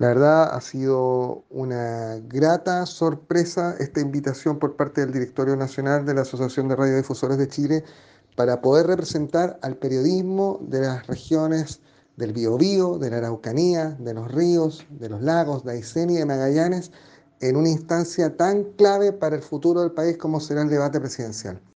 La verdad ha sido una grata sorpresa esta invitación por parte del Directorio Nacional de la Asociación de Radiodifusores de Chile para poder representar al periodismo de las regiones del Biobío, de la Araucanía, de los ríos, de los lagos, de Aysén y de Magallanes en una instancia tan clave para el futuro del país como será el debate presidencial.